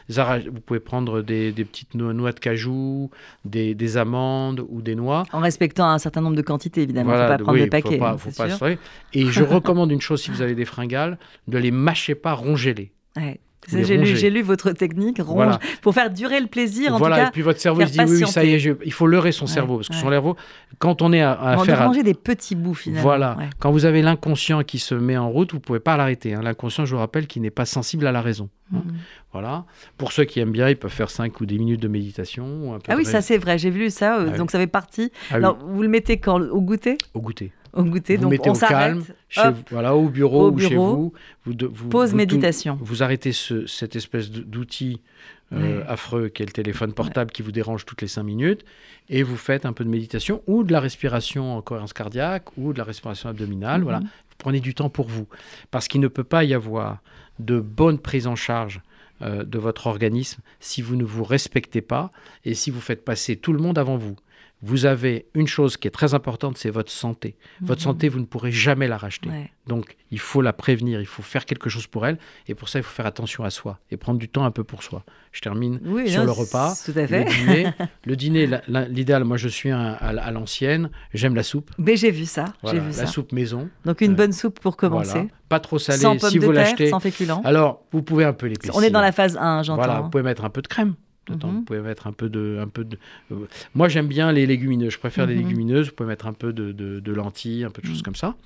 Vous pouvez prendre des, des petites no- noix de cajou, des, des amandes ou des noix. En respectant un certain nombre de quantités, évidemment. Il ne Voilà, faut pas prendre oui, le paquet. Faut pas, hein, faut pas se. Et je recommande une chose si vous avez des fringales, de les mâchez pas, rongez-les. Ouais. J'ai lu, lu votre technique, ronge, Voilà. pour faire durer le plaisir. En voilà, tout et cas, puis votre cerveau il se dit oui, oui, ça y est, je- il faut leurrer son Ouais, cerveau parce que ouais. son cerveau, quand on est à, à on faire, manger des petits bouts finalement. voilà, Ouais. quand vous avez l'inconscient qui se met en route, vous pouvez pas l'arrêter. hein. L'inconscient, je vous rappelle, qui n'est pas sensible à la raison. hein. Mhm. Voilà. Pour ceux qui aiment bien, ils peuvent faire 5 ou 10 minutes de méditation. ou un peu Ah oui, ça c'est vrai, j'ai vu ça, euh, Ah oui. donc ça fait partie. Ah oui, Alors, vous le mettez quand? Au goûter? Au goûter. Au goûter, vous donc mettez on au calme, chez hop, vous, voilà, au bureau au ou chez vous. vous, de- vous Pause méditation. Vous arrêtez ce- cette espèce d'outil euh, affreux qu'est le téléphone portable qui vous dérange toutes les 5 minutes et vous faites un peu de méditation ou de la respiration en cohérence cardiaque ou de la respiration abdominale. Mhm. Voilà. Vous prenez du temps pour vous parce qu'il ne peut pas y avoir de bonne prise en charge euh, de votre organisme si vous ne vous respectez pas et si vous faites passer tout le monde avant vous. Vous avez une chose qui est très importante, c'est votre santé. Votre Mhm. santé, vous ne pourrez jamais la racheter. Ouais. Donc, il faut la prévenir, il faut faire quelque chose pour elle. Et pour ça, il faut faire attention à soi et prendre du temps un peu pour soi. Je termine Oui, sur non, le repas. Tout à Le fait. dîner, le dîner l'idéal, moi je suis un- à, à l'ancienne, j'aime la soupe. Mais j'ai vu ça, Voilà, vu la ça. soupe maison. Donc une Euh, bonne soupe pour commencer. Voilà. Pas trop salée Sans si de vous terre, l'achetez. sans féculents. Alors, vous pouvez un peu l'épaissir. On est dans la phase 1, j'entends. Voilà, vous pouvez mettre un peu de crème. Mhm. Vous pouvez mettre un peu de, un peu de. euh, moi, j'aime bien les légumineuses. Je préfère les Mhm. légumineuses. Vous pouvez mettre un peu de, de- de lentilles, un peu de choses Mhm. comme ça.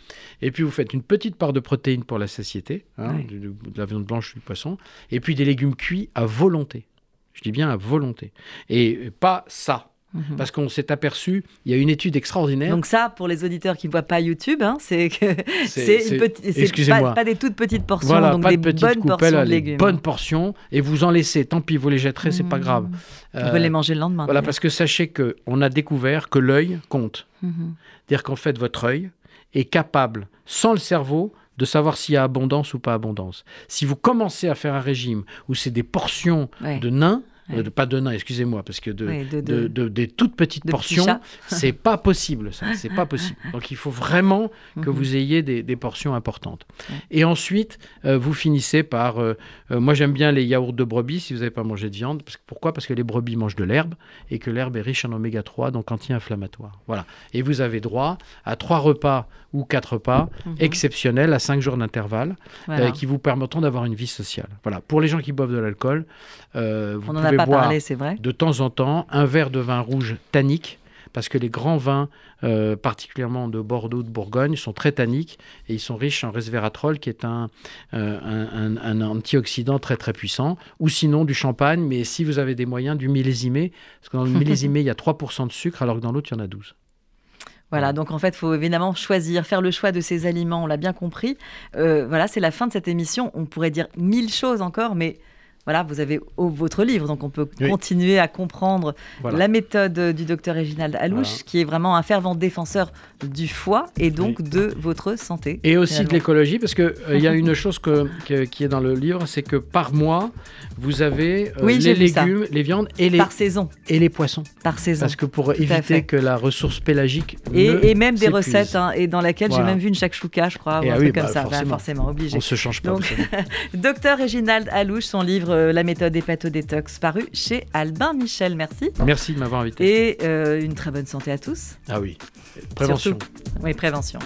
Et puis vous faites une petite part de protéines pour la satiété, hein, de, la viande blanche, du poisson, et puis des légumes cuits à volonté. Je dis bien à volonté. Et pas ça. Mhm. Parce qu'on s'est aperçu, il y a une étude extraordinaire. Donc ça, pour les auditeurs qui ne voient pas YouTube, hein, c'est que c'est pas, pas des toutes petites portions, Voilà, donc pas des de petites bonnes coupelles, portions de les légumes. bonnes portions, et vous en laissez. Tant pis, vous les jetterez, c'est pas Mhm. grave. On Euh, peut les manger le lendemain. Voilà, parce que sachez que on a découvert que l'œil compte. Mhm. C'est-à-dire qu'en fait, votre œil est capable, sans le cerveau, de savoir s'il y a abondance ou pas abondance. Si vous commencez à faire un régime où c'est des portions Ouais. de nains, Ouais. euh, de- pas de nains, excusez-moi, parce que de, Ouais, de- de- de- de- des toutes petites portions, c'est pas possible, ça, c'est pas possible. Donc il faut vraiment que Mhm. vous ayez des, des portions importantes. Ouais. Et ensuite, euh, vous finissez par, euh, euh, moi j'aime bien les yaourts de brebis si vous n'avez pas mangé de viande. Parce que- pourquoi? Parce que les brebis mangent de l'herbe et que l'herbe est riche en oméga 3, donc anti-inflammatoire. Voilà. Et vous avez droit à trois repas ou quatre repas Mhm. exceptionnels à cinq jours d'intervalle Voilà. qui vous permettront d'avoir une vie sociale. Voilà. Pour les gens qui boivent de l'alcool, vous On pouvez boire parlé, vrai. de temps en temps un verre de vin rouge tannique, parce que les grands vins, euh, particulièrement de Bordeaux, de Bourgogne, sont très tanniques et ils sont riches en resveratrol, qui est un, euh, un, un- un antioxydant très très puissant, ou sinon du champagne, mais si vous avez des moyens, du millésimé, parce que dans le millésimé, il y a 3% de sucre, alors que dans l'autre, il y en a 12. Voilà, donc en fait, il faut évidemment choisir, faire le choix de ces aliments, on l'a bien compris. Euh, voilà, c'est la fin de cette émission. On pourrait dire mille choses encore, mais voilà, vous avez votre livre, donc on peut Oui. continuer à comprendre Voilà. la méthode du docteur Réginald Alouche, Voilà. qui est vraiment un fervent défenseur du foie et donc de votre santé. Et aussi de l'écologie, parce qu'il il y a une chose que- que- qui est dans le livre, c'est que par mois, vous avez euh, Oui, les légumes, les viandes et les, Par saison, et les poissons. par saison. Parce que pour éviter que la ressource pélagique ne Et, même des recettes, hein, et dans laquelle Voilà. j'ai même vu une shakshuka, je crois, ou un ah truc comme bah, ça. Bah, forcément. forcément, obligé. On se change pas. Donc. Docteur Réginald Alouche, son livre euh, La méthode hépato-détox, paru chez Albin Michel. Merci. Merci de m'avoir invité. Et euh, une très bonne santé à tous. Ah oui, prévention. Surtout. Oui, prévention.